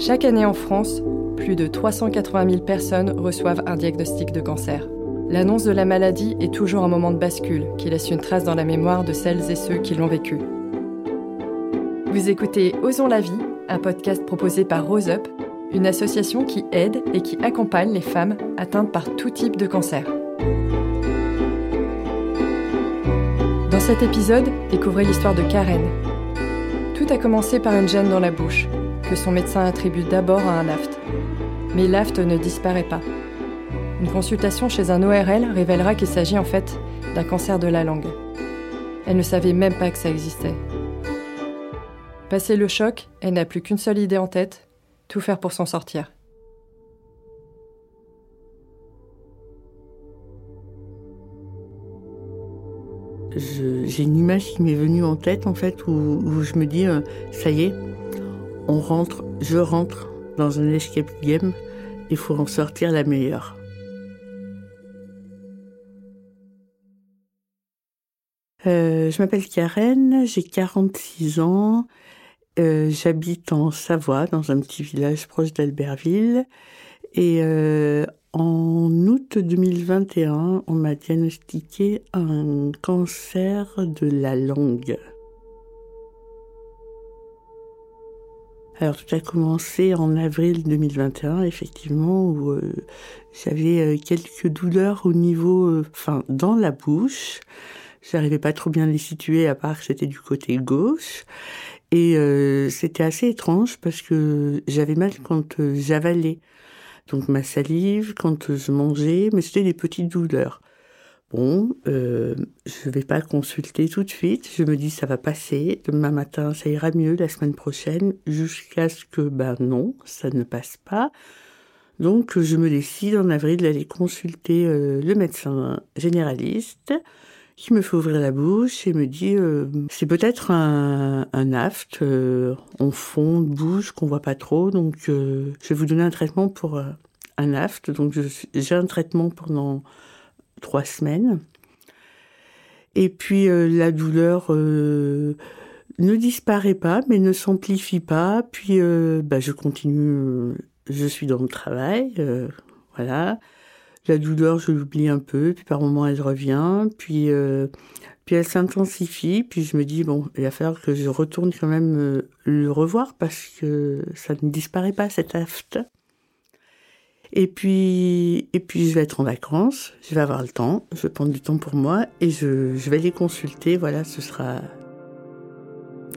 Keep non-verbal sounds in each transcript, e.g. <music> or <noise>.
Chaque année en France, plus de 380 000 personnes reçoivent un diagnostic de cancer. L'annonce de la maladie est toujours un moment de bascule qui laisse une trace dans la mémoire de celles et ceux qui l'ont vécu. Vous écoutez Osons la vie, un podcast proposé par Rose Up, une association qui aide et qui accompagne les femmes atteintes par tout type de cancer. Dans cet épisode, découvrez l'histoire de Karen. Tout a commencé par une gêne dans la bouche, que son médecin attribue d'abord à un aft. Mais l'aft ne disparaît pas. Une consultation chez un ORL révélera qu'il s'agit en fait d'un cancer de la langue. Elle ne savait même pas que ça existait. Passé le choc, elle n'a plus qu'une seule idée en tête, tout faire pour s'en sortir. J'ai une image qui m'est venue en tête en fait où, je me dis euh, ça y est, on rentre, je rentre dans un escape game, il faut en sortir la meilleure. Euh, je m'appelle Karen, j'ai 46 ans, euh, j'habite en Savoie, dans un petit village proche d'Albertville. Et euh, en août 2021, on m'a diagnostiqué un cancer de la langue. Alors tout a commencé en avril 2021, effectivement, où euh, j'avais euh, quelques douleurs au niveau, euh, enfin, dans la bouche. J'arrivais pas trop bien les situer, à part que c'était du côté gauche. Et c'était assez étrange parce que j'avais mal quand j'avalais. Donc ma salive, quand je mangeais, mais c'était des petites douleurs. Bon, euh, je vais pas consulter tout de suite. Je me dis ça va passer. Demain matin, ça ira mieux. La semaine prochaine, jusqu'à ce que ben non, ça ne passe pas. Donc je me décide en avril d'aller consulter euh, le médecin généraliste qui me fait ouvrir la bouche et me dit euh, c'est peut-être un, un aft en fond de bouche qu'on voit pas trop. Donc je vais vous donner un traitement pour un aft. Donc j'ai un traitement pendant trois semaines. Et puis euh, la douleur euh, ne disparaît pas, mais ne s'amplifie pas. Puis euh, bah, je continue, je suis dans le travail, voilà. La douleur, je l'oublie un peu, puis par moments elle revient, puis puis elle s'intensifie, puis je me dis bon, il va falloir que je retourne quand même le revoir parce que ça ne disparaît pas cet aft. Et puis, et puis je vais être en vacances, je vais avoir le temps, je vais prendre du temps pour moi et je, vais les consulter. Voilà, ce sera,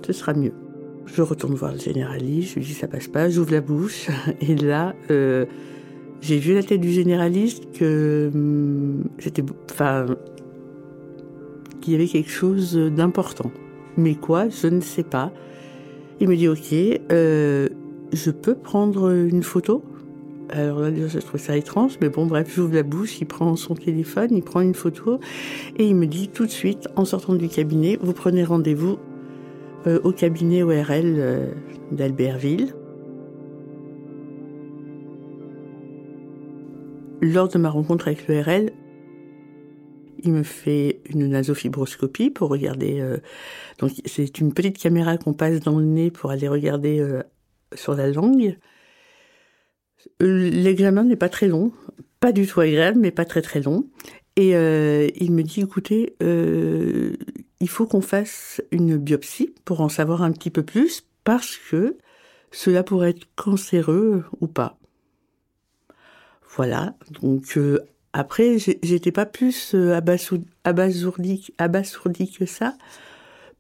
ce sera mieux. Je retourne voir le généraliste, je lui dis ça passe pas, j'ouvre la bouche <laughs> et là, euh, j'ai vu la tête du généraliste que hum, enfin, qu'il y avait quelque chose d'important. Mais quoi, je ne sais pas. Il me dit ok, euh, je peux prendre une photo? Alors là, je trouve ça étrange, mais bon, bref, j'ouvre la bouche, il prend son téléphone, il prend une photo et il me dit tout de suite, en sortant du cabinet, vous prenez rendez-vous euh, au cabinet ORL euh, d'Albertville. Lors de ma rencontre avec l'ORL, il me fait une nasofibroscopie pour regarder. Euh, donc c'est une petite caméra qu'on passe dans le nez pour aller regarder sur la langue. L'examen n'est pas très long, pas du tout agréable, mais pas très très long. Et euh, il me dit, écoutez, euh, il faut qu'on fasse une biopsie pour en savoir un petit peu plus, parce que cela pourrait être cancéreux ou pas. Voilà, donc euh, après, j'étais pas plus abasourdi, abasourdi que ça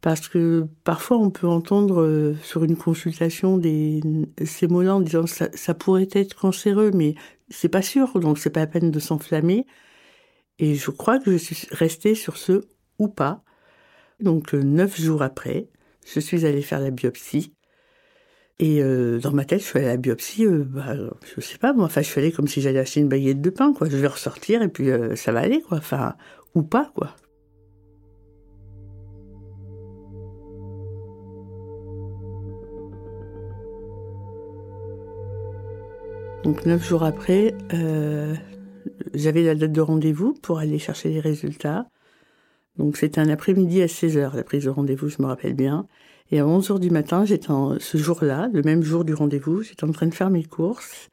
parce que parfois on peut entendre euh, sur une consultation des, ces mots-là en disant ça, ça pourrait être cancéreux, mais c'est pas sûr, donc c'est pas la peine de s'enflammer. Et je crois que je suis restée sur ce ou pas. Donc euh, neuf jours après, je suis allée faire la biopsie. Et euh, dans ma tête, je suis allée à la biopsie, euh, bah, je sais pas, moi, enfin, je suis allée comme si j'allais acheter une baguette de pain, quoi. Je vais ressortir et puis ça va aller, quoi. Enfin, ou pas, quoi. Donc neuf jours après, euh, j'avais la date de rendez-vous pour aller chercher les résultats. Donc c'était un après-midi à 16h, la prise de rendez-vous, je me rappelle bien. Et à 11h du matin, j'étais ce jour-là, le même jour du rendez-vous, j'étais en train de faire mes courses.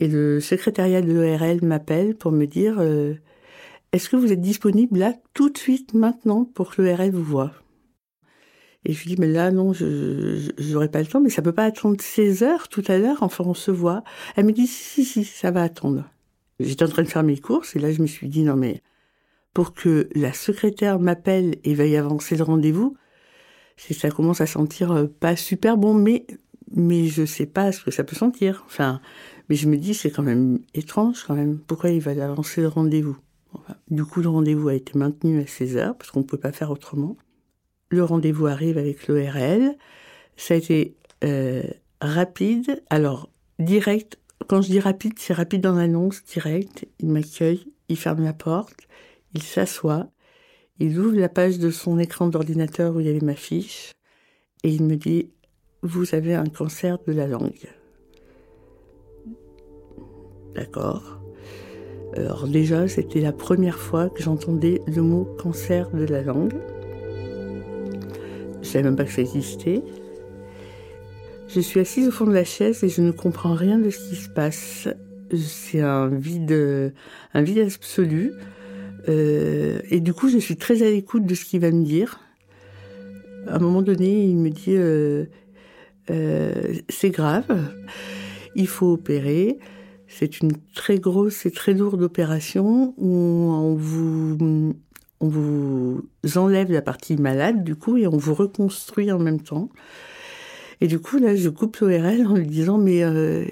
Et le secrétariat de l'ORL m'appelle pour me dire euh, Est-ce que vous êtes disponible là tout de suite maintenant pour que l'ORL vous voie Et je lui dis Mais là, non, je n'aurai pas le temps, mais ça peut pas attendre 16 heures tout à l'heure, enfin on se voit. Elle me dit Si, si, si, ça va attendre. J'étais en train de faire mes courses et là je me suis dit Non mais pour que la secrétaire m'appelle et veuille avancer le rendez-vous, ça commence à sentir euh, pas super bon, mais mais je sais pas ce que ça peut sentir. Enfin, mais je me dis, c'est quand même étrange quand même. Pourquoi il va avancer le rendez-vous? Du coup, le rendez-vous a été maintenu à 16 heures parce qu'on ne peut pas faire autrement. Le rendez-vous arrive avec l'ORL. Ça a été euh, rapide. Alors, direct. Quand je dis rapide, c'est rapide dans l'annonce, direct. Il m'accueille, il ferme la porte, il s'assoit, il ouvre la page de son écran d'ordinateur où il y avait ma fiche et il me dit Vous avez un cancer de la langue. D'accord. Alors déjà, c'était la première fois que j'entendais le mot cancer de la langue. Je savais même pas que ça existait. Je suis assise au fond de la chaise et je ne comprends rien de ce qui se passe. C'est un vide, un vide absolu. Euh, et du coup, je suis très à l'écoute de ce qu'il va me dire. À un moment donné, il me dit euh, euh, c'est grave, il faut opérer. C'est une très grosse et très lourde opération où on vous, on vous enlève la partie malade du coup et on vous reconstruit en même temps. Et du coup là, je coupe l'ORL en lui disant mais euh,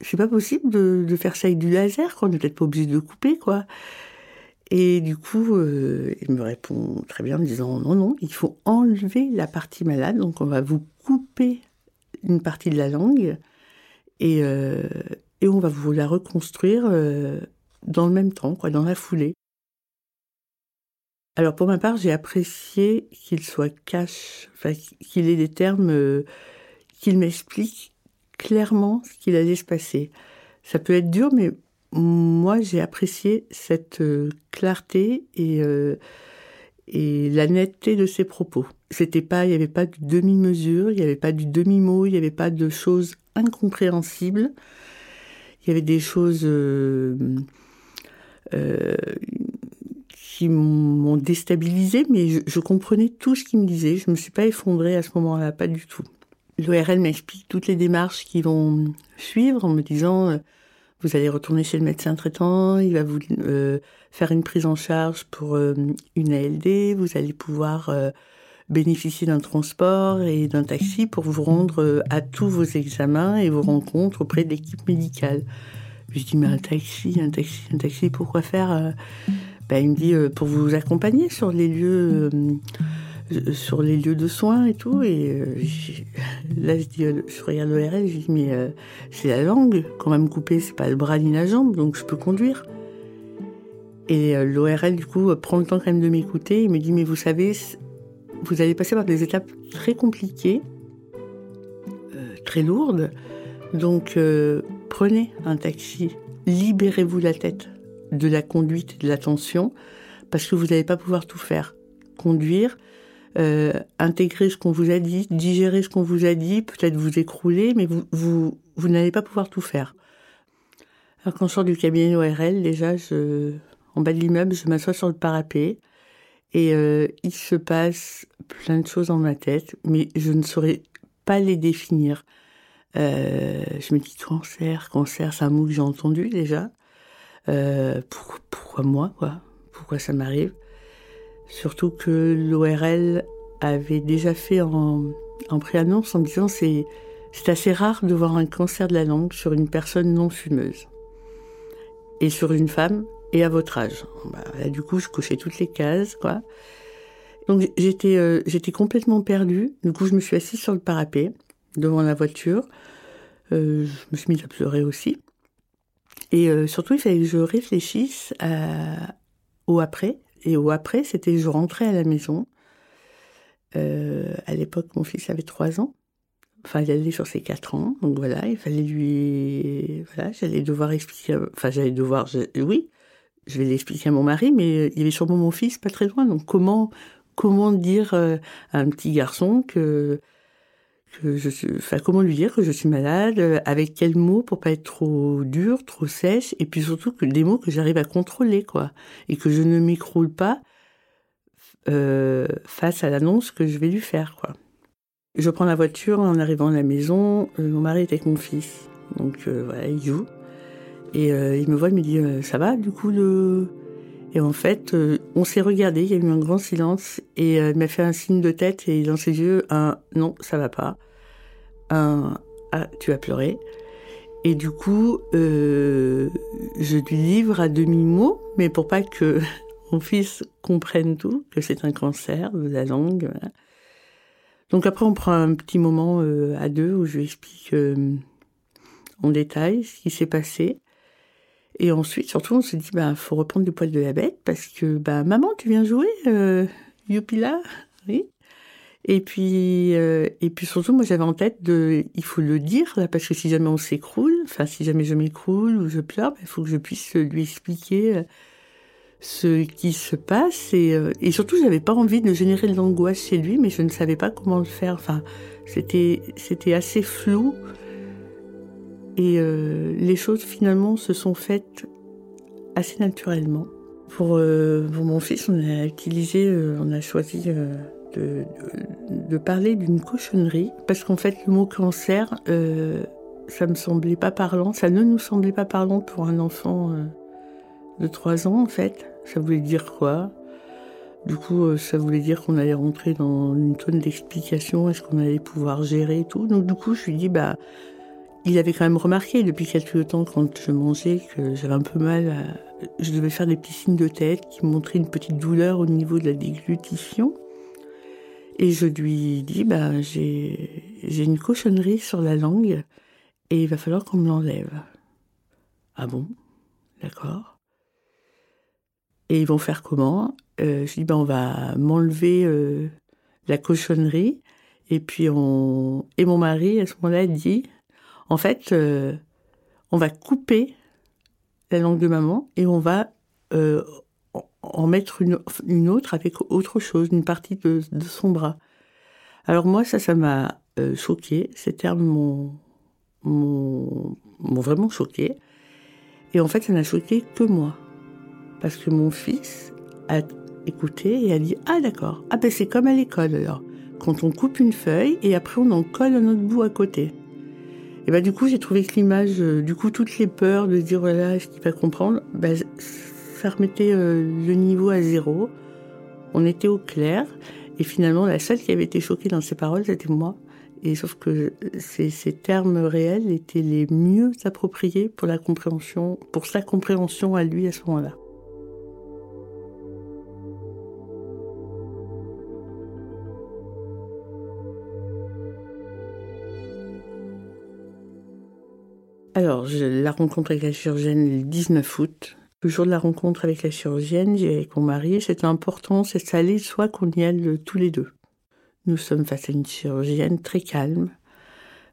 c'est pas possible de, faire ça avec du laser, quoi. On n'est peut-être pas obligé de couper, quoi. Et du coup, euh, il me répond très bien en disant non, non, il faut enlever la partie malade, donc on va vous couper une partie de la langue et, euh, et on va vous la reconstruire dans le même temps, quoi, dans la foulée. Alors pour ma part, j'ai apprécié qu'il soit cash, enfin, qu'il ait des termes, euh, qu'il m'explique clairement ce qu'il allait se passer. Ça peut être dur, mais moi j'ai apprécié cette euh, clarté et, et la netteté de ses propos. C'était pas, il n'y avait pas de demi-mesure, il n'y avait pas du demi-mot, il n'y avait pas de choses incompréhensibles il y avait des choses euh, euh, qui m'ont déstabilisé, mais je, comprenais tout ce qu'il me disait. Je ne me suis pas effondrée à ce moment-là, pas du tout. L'ORL m'explique toutes les démarches qui vont suivre en me disant euh, vous allez retourner chez le médecin traitant, il va vous faire une prise en charge pour une ALD, vous allez pouvoir bénéficier d'un transport et d'un taxi pour vous rendre euh, à tous vos examens et vos rencontres auprès de l'équipe médicale. Je dis, mais un taxi, un taxi, un taxi, pourquoi faire euh ben, Il me dit, euh, pour vous accompagner sur les lieux, sur les lieux de soins et tout. Et <laughs> là, je, regarde l'ORL, je dis, mais c'est la langue qu'on va me couper, c'est pas le bras ni la jambe, donc je peux conduire. Et l'ORL, du coup, prend le temps quand même de m'écouter. Il me dit, mais vous savez, vous allez passer par des étapes très compliquées, euh, très lourdes. Donc euh, prenez un taxi, libérez-vous la tête de la conduite, de l'attention, parce que vous n'allez pas pouvoir tout faire. Conduire, euh, intégrer ce qu'on vous a dit, digérer ce qu'on vous a dit, peut-être vous écrouler, mais vous, vous, vous n'allez pas pouvoir tout faire. Alors quand je sors du cabinet ORL, déjà, je, en bas de l'immeuble, je m'assois sur le parapet, et euh, il se passe plein de choses dans ma tête, mais je ne saurais pas les définir. Euh, je me dis cancer, cancer, c'est un mot que j'ai entendu déjà. Euh, pourquoi moi, quoi? Pourquoi ça m'arrive? Surtout que l'ORL avait déjà fait en, en préannonce en disant c'est c'est assez rare de voir un cancer de la langue sur une personne non fumeuse. Et sur une femme, et à votre âge. Bah, du coup, je cochais toutes les cases, quoi. Donc j'étais euh, j'étais complètement perdue. Du coup, je me suis assise sur le parapet devant la voiture. Euh, je me suis mise à pleurer aussi. Et euh, surtout, il fallait que je réfléchisse au après. Et au après, c'était je rentrais à la maison. à l'époque, mon fils avait trois ans. Enfin, il allait sur ses quatre ans. Donc voilà, il fallait lui... Voilà, j'allais devoir expliquer... Enfin, j'allais devoir... Oui, je vais l'expliquer à mon mari, mais il y avait sûrement mon fils pas très loin. Donc comment comment dire à un petit garçon que je comment lui dire que je suis malade, avec quels mots pour pas être trop dur, trop sèche, et puis surtout que des mots que j'arrive à contrôler quoi, et que je ne m'écroule pas euh, face à l'annonce que je vais lui faire quoi. Je prends la voiture en arrivant à la maison. Euh, mon mari est avec mon fils. Donc euh, voilà, il joue. Et euh, il me voit, il me dit Ça va du coup le... Et en fait, on s'est regardé, il y a eu un grand silence. Et il m'a fait un signe de tête et dans ses yeux, un Non, ça va pas. Un Ah, tu as pleuré. Et du coup, je lui livre à demi-mot, mais pour pas que <laughs> mon fils comprenne tout, que c'est un cancer de la langue. Voilà. Donc après, on prend un petit moment euh, à deux où je lui explique euh, en détail ce qui s'est passé. Et ensuite, surtout, on se dit, bah, faut reprendre du poil de la bête parce que, bah, maman, tu viens jouer, euh, youpi là, oui. Et puis, euh, et puis surtout, moi, j'avais en tête de, il faut le dire là, parce que si jamais on s'écroule, enfin, si jamais je m'écroule ou je pleure, il faut que je puisse lui expliquer ce qui se passe. Et, euh, et surtout j'avais pas envie de générer de l'angoisse chez lui mais je ne savais pas comment le faire. Enfin c'était c'était assez flou et euh, les choses finalement se sont faites assez naturellement. Pour, euh, pour mon fils on a utilisé euh, on a choisi de, parler d'une cochonnerie. Parce qu'en fait le mot cancer ça me semblait pas parlant. Ça ne nous semblait pas parlant pour un enfant de 3 ans en fait. Ça voulait dire quoi? Du coup, ça voulait dire qu'on allait rentrer dans une tonne d'explications, est-ce qu'on allait pouvoir gérer et tout. Donc du coup, je lui dis, bah, il avait quand même remarqué depuis quelques temps quand je mangeais que j'avais un peu mal, à... je devais faire des petits signes de tête qui montraient une petite douleur au niveau de la déglutition. Et je lui dis, bah, j'ai, une cochonnerie sur la langue et il va falloir qu'on me l'enlève. Ah bon? D'accord. Et ils vont faire comment? Euh, Je dis, ben, on va m'enlever euh, la cochonnerie. Et puis, on... Et mon mari, à ce moment-là, dit, en fait, euh, on va couper la langue de maman et on va euh, en mettre une, autre avec autre chose, une partie de, son bras. Alors moi, ça, ça m'a euh, choqué. Ces termes m'ont vraiment choqué. Et en fait, ça n'a choqué que moi. Parce que mon fils a écouté et a dit Ah d'accord, ah ben c'est comme à l'école alors. Quand on coupe une feuille et après on en colle un autre bout à côté. Et ben du coup j'ai trouvé que l'image, euh, du coup toutes les peurs de dire voilà est-ce qu'il va comprendre, ben, ça remettait euh, le niveau à zéro. On était au clair et finalement la seule qui avait été choquée dans ses paroles c'était moi. Et sauf que ces, ces, termes réels étaient les mieux appropriés pour la compréhension, pour sa compréhension à lui à ce moment-là. Alors, je, la rencontre avec la chirurgienne le 19 août. Le jour de la rencontre avec la chirurgienne, j'ai avec mon mari, c'était important, c'est ça allait soit qu'on y aille tous les deux. Nous sommes face à une chirurgienne très calme,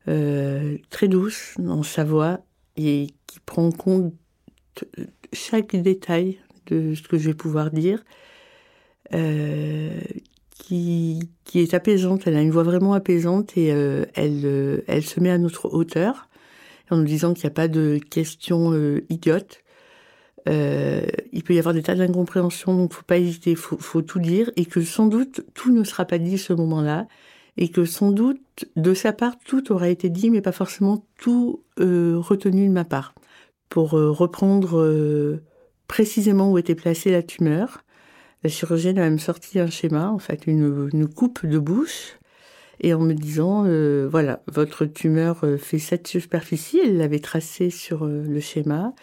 euh, très douce dans sa voix et qui prend en compte chaque détail de ce que je vais pouvoir dire, euh, qui, qui est apaisante. Elle a une voix vraiment apaisante et euh, elle, euh, elle se met à notre hauteur en nous disant qu'il n'y a pas de questions euh, idiotes. Euh, il peut y avoir des tas d'incompréhensions, donc faut pas hésiter, faut, faut tout dire, et que sans doute tout ne sera pas dit ce moment-là, et que sans doute de sa part tout aura été dit, mais pas forcément tout euh, retenu de ma part. Pour euh, reprendre euh, précisément où était placée la tumeur, la chirurgienne a même sorti un schéma, en fait une, une coupe de bouche, et en me disant euh, voilà votre tumeur euh, fait cette superficie. Elle l'avait tracé sur euh, le schéma.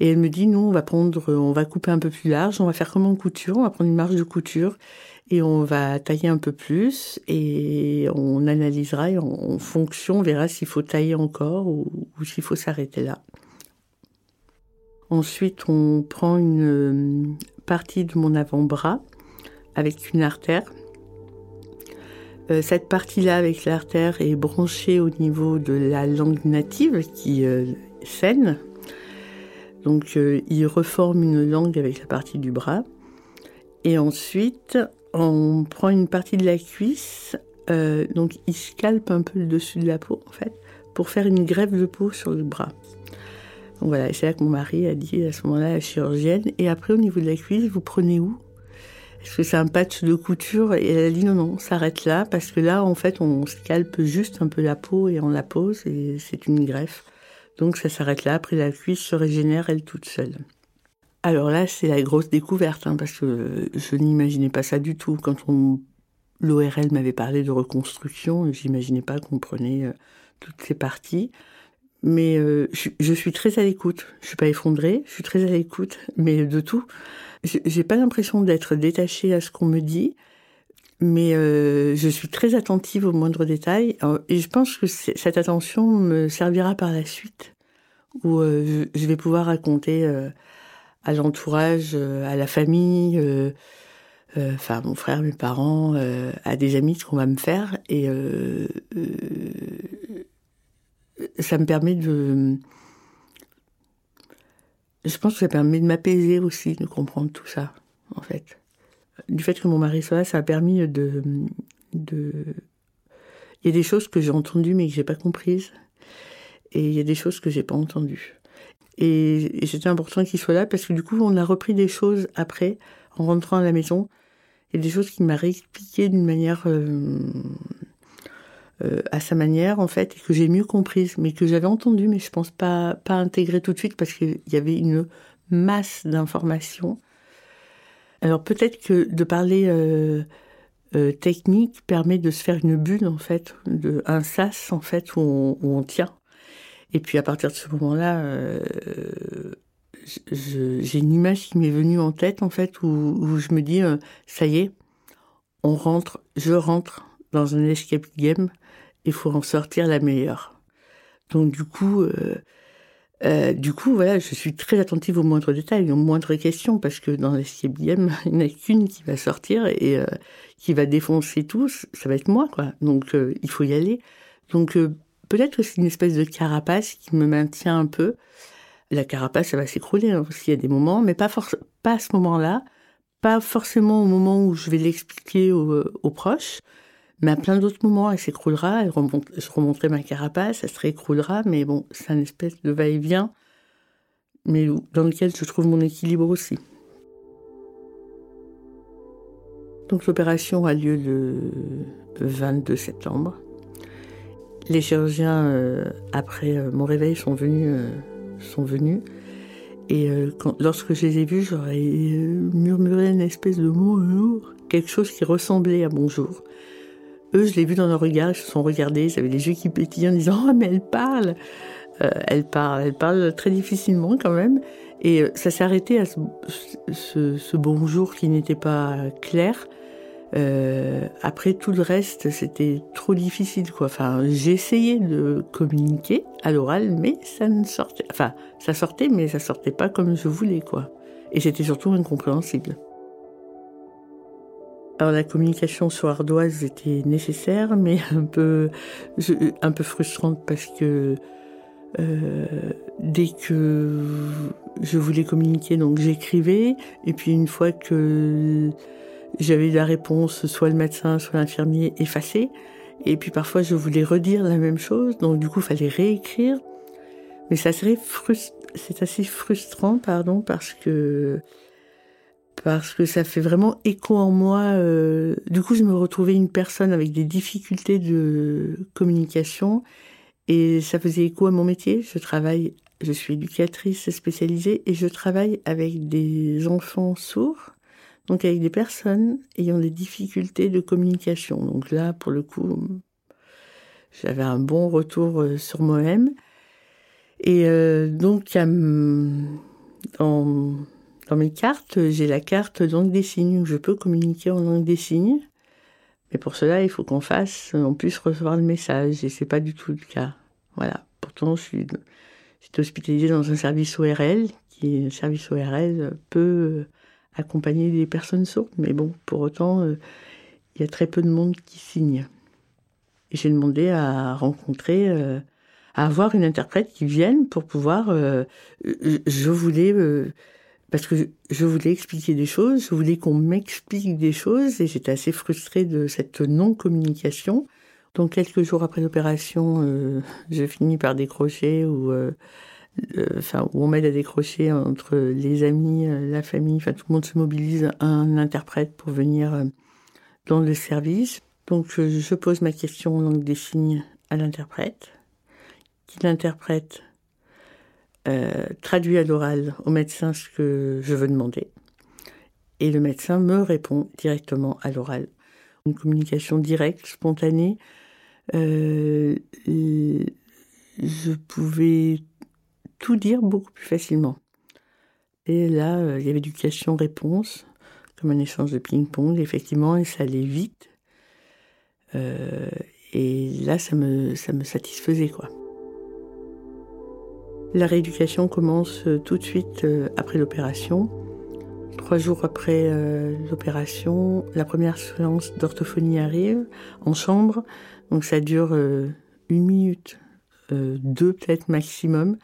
Et elle me dit nous on va prendre on va couper un peu plus large. On va faire comme en couture. On va prendre une marge de couture. Et on va tailler un peu plus. Et on analysera et en, fonction on verra s'il faut tailler encore ou s'il faut s'arrêter là. Ensuite on prend une partie de mon avant-bras avec une artère euh, cette partie-là avec l'artère est branchée au niveau de la langue native qui euh, saigne. Donc euh, il reforme une langue avec la partie du bras. Et ensuite, on prend une partie de la cuisse, euh, donc il scalpe un peu le dessus de la peau en fait, pour faire une greffe de peau sur le bras. Donc voilà, c'est là que mon mari a dit à ce moment-là à la chirurgienne. Et après, au niveau de la cuisse, vous prenez où? Est-ce que c'est un patch de couture Et elle a dit non, non, s'arrête là, parce que là, en fait, on scalpe juste un peu la peau et on la pose, et c'est une greffe. Donc ça s'arrête là, après la cuisse se régénère elle toute seule. Alors là, c'est la grosse découverte, hein, parce que je n'imaginais pas ça du tout. Quand on, l'ORL m'avait parlé de reconstruction, j'imaginais pas qu'on prenait euh, toutes ces parties. Mais euh, je, suis très à l'écoute. Je suis pas effondrée, je suis très à l'écoute, mais de tout. J'ai pas l'impression d'être détachée à ce qu'on me dit, mais euh, je suis très attentive aux moindres détails. Et je pense que cette attention me servira par la suite, où je, vais pouvoir raconter à l'entourage, euh, à la famille, euh, euh, enfin mon frère, mes parents, à des amis ce qu'on va me faire et ça me permet de je pense que ça permet de m'apaiser aussi, de comprendre tout ça, en fait. Du fait que mon mari soit là, ça a permis de, de... Il y a des choses que j'ai entendues mais que j'ai pas comprises. Et il y a des choses que j'ai pas entendues. Et, c'était important qu'il soit là parce que du coup, on a repris des choses après, en rentrant à la maison, et des choses qu'il m'a réexpliquées d'une manière euh, euh, à sa manière en fait, et que j'ai mieux comprises, mais que j'avais entendu, mais je pense pas pas tout de suite parce qu'il y avait une masse d'informations. Alors peut-être que de parler euh, technique permet de se faire une bulle en fait, de un sas en fait où on tient. Et puis à partir de ce moment-là, euh, j'ai une image qui m'est venue en tête en fait où, je me dis euh, ça y est, on rentre, je rentre dans un escape game, il faut en sortir la meilleure. Donc du coup, euh, du coup voilà, je suis très attentive aux moindres détails, aux moindres questions parce que dans l'escape game, <laughs> il n'y en a qu'une qui va sortir et qui va défoncer tous, ça va être moi quoi. Donc il faut y aller. Donc peut-être que c'est une espèce de carapace qui me maintient un peu. La carapace, ça va s'écrouler hein, s'il y a des moments, mais pas, pas à ce moment-là, pas forcément au moment où je vais l'expliquer aux, proches, mais à plein d'autres moments, elle s'écroulera, je remonterai ma carapace, elle se réécroulera, mais bon, c'est un espèce de va-et-vient, mais dans lequel je trouve mon équilibre aussi. Donc l'opération a lieu le 22 septembre. Les chirurgiens, euh, après euh, mon réveil, sont venus. Euh, sont venus. Et lorsque je les ai vus, j'aurais murmuré une espèce de mot, quelque chose qui ressemblait à bonjour. Eux, je l'ai vu dans leur regard, ils se sont regardés, ils avaient les yeux qui pétillaient en disant <laughs> Oh, mais elle parle Elle parle, elle parle très difficilement quand même. Et ça s'est arrêté à ce, ce bonjour qui n'était pas clair. Euh, après tout le reste, c'était trop difficile, quoi. Enfin, j'ai essayé de communiquer à l'oral, mais ça ne sortait. Enfin, ça sortait, mais ça sortait pas comme je voulais, quoi. Et c'était surtout incompréhensible. Alors la communication sur ardoise était nécessaire, mais <laughs> un peu, un peu frustrante parce que euh, dès que je voulais communiquer, donc j'écrivais, et puis une fois que j'avais la réponse, soit le médecin, soit l'infirmier, effacée. Et puis parfois, je voulais redire la même chose, donc du coup, il fallait réécrire. Mais ça serait c'est assez frustrant, pardon, parce que parce que ça fait vraiment écho en moi. Euh, du coup, je me retrouvais une personne avec des difficultés de communication et ça faisait écho à mon métier. Je travaille, je suis éducatrice spécialisée et je travaille avec des enfants sourds donc avec des personnes ayant des difficultés de communication. Donc là, pour le coup, j'avais un bon retour euh, sur moi-même. Et euh, donc, dans, dans mes cartes, j'ai la carte langue des signes où je peux communiquer en langue des signes. Mais pour cela, il faut qu'on fasse, on puisse recevoir le message. Et c'est pas du tout le cas. Voilà. Pourtant, je suis, hospitalisée dans un service ORL, qui un service ORL peu accompagner des personnes sourdes, mais bon, pour autant, euh, il y a très peu de monde qui signe. J'ai demandé à rencontrer. Euh, avoir une interprète qui vienne pour pouvoir. Euh, je voulais euh, parce que je voulais expliquer des choses, je voulais qu'on m'explique des choses et j'étais assez frustrée de cette non-communication. Donc quelques jours après l'opération, euh, je finis par décrocher ou enfin où on m'aide à décrocher entre les amis, la famille, enfin tout le monde se mobilise un interprète pour venir dans le service. Donc je pose ma question en langue des signes à l'interprète qui l'interprète euh, traduit à l'oral au médecin ce que je veux demander. Et le médecin me répond directement à l'oral. Une communication directe, spontanée. Euh, je pouvais tout dire beaucoup plus facilement. Et là, euh, il y avait du question-réponse, comme un échange de ping-pong, effectivement, et ça allait vite. et là, ça me, ça me satisfaisait, quoi. La rééducation commence euh, tout de suite euh, après l'opération. Trois jours après euh, l'opération, la première séance d'orthophonie arrive en chambre. Donc ça dure une minute, deux peut-être maximum.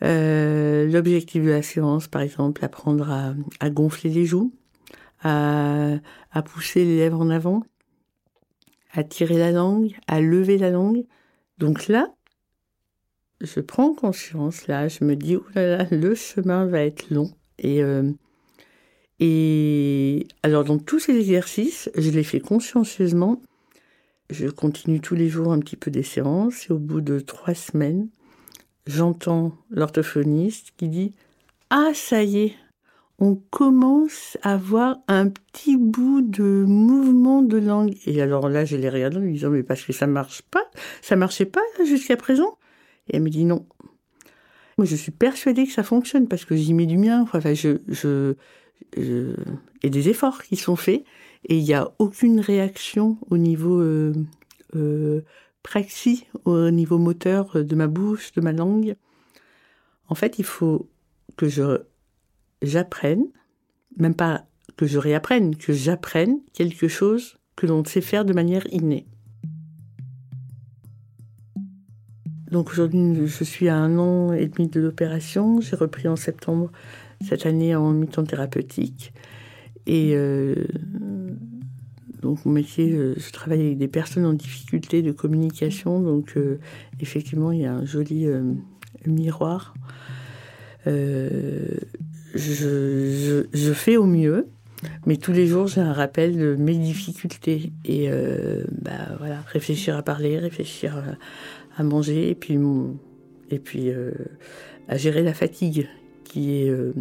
L'objectif de la séance, par exemple, apprendre à, à gonfler les joues, à, à pousser les lèvres en avant, à tirer la langue, à lever la langue. Donc là, je prends conscience là, je me dis, oh là là, le chemin va être long. Et, euh, et alors, dans tous ces exercices, je les fais consciencieusement. Je continue tous les jours un petit peu des séances et au bout de trois semaines, j'entends l'orthophoniste qui dit Ah, ça y est, on commence à voir un petit bout de mouvement de langue. Et alors là, je les regarde en me disant Mais parce que ça marche pas, ça marchait pas jusqu'à présent? Et elle me dit non. Moi, je suis persuadée que ça fonctionne parce que j'y mets du mien. Enfin, je, et des efforts qui sont faits et il n'y a aucune réaction au niveau euh, euh, praxis, au niveau moteur de ma bouche, de ma langue. En fait, il faut que j'apprenne, même pas que je réapprenne, que j'apprenne quelque chose que l'on sait faire de manière innée. Donc aujourd'hui, je suis à un an et demi de l'opération. J'ai repris en septembre cette année en mi-temps thérapeutique. Et euh, donc mon métier, euh, je travaille avec des personnes en difficulté de communication. Donc euh, effectivement, il y a un joli miroir. Je, fais au mieux. Mais tous les jours, j'ai un rappel de mes difficultés. Et bah, voilà, réfléchir à parler, réfléchir à, manger et puis, et puis euh, à gérer la fatigue qui est, euh,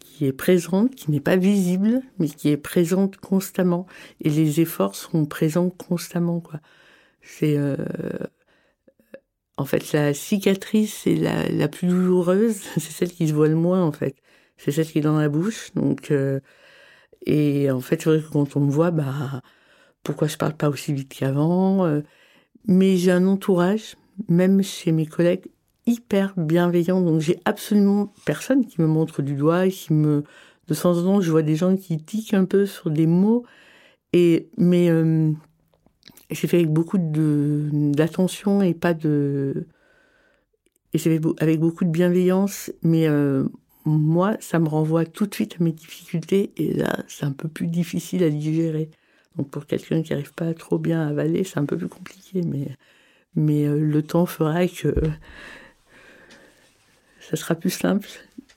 qui est présente, qui n'est pas visible, mais qui est présente constamment. Et les efforts sont présents constamment. Quoi. C'est euh, en fait la cicatrice est la, la plus douloureuse, <laughs> c'est celle qui se voit le moins en fait. C'est celle qui est dans la bouche. Donc et en fait quand on me voit, bah pourquoi je parle pas aussi vite qu'avant mais j'ai un entourage, même chez mes collègues, hyper bienveillant. Donc j'ai absolument personne qui me montre du doigt, qui me... De temps en temps, je vois des gens qui tiquent un peu sur des mots. Et, mais euh, c'est fait avec beaucoup d'attention et pas de... Et c'est avec beaucoup de bienveillance. Mais euh, moi, ça me renvoie tout de suite à mes difficultés. Et là, c'est un peu plus difficile à digérer. Donc pour quelqu'un qui n'arrive pas trop bien à avaler, c'est un peu plus compliqué, mais, mais euh, le temps fera que ça sera plus simple.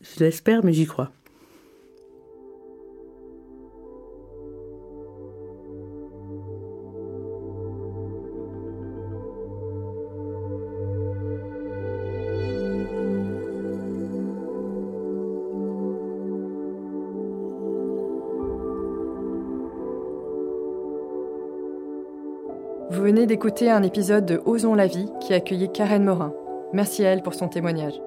Je l'espère, mais j'y crois. D'écouter un épisode de Osons la vie qui accueillait Karen Morin. Merci à elle pour son témoignage.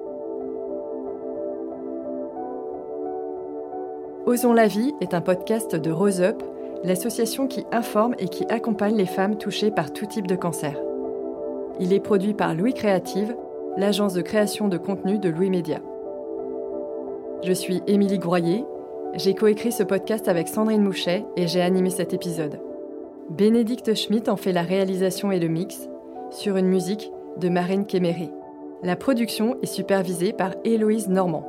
Osons la vie est un podcast de Rose Up, l'association qui informe et qui accompagne les femmes touchées par tout type de cancer. Il est produit par Louis Créative, l'agence de création de contenu de Louis Média. Je suis Émilie Groyer, j'ai coécrit ce podcast avec Sandrine Mouchet et j'ai animé cet épisode. Bénédicte Schmitt en fait la réalisation et le mix, sur une musique de Marine Kéméré. La production est supervisée par Héloïse Normand.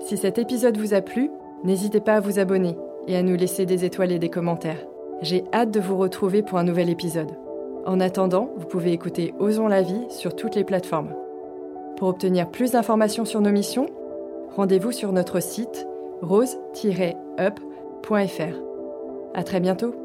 Si cet épisode vous a plu, n'hésitez pas à vous abonner et à nous laisser des étoiles et des commentaires. J'ai hâte de vous retrouver pour un nouvel épisode. En attendant, vous pouvez écouter Osons la vie sur toutes les plateformes. Pour obtenir plus d'informations sur nos missions, rendez-vous sur notre site rose-up.fr. À très bientôt!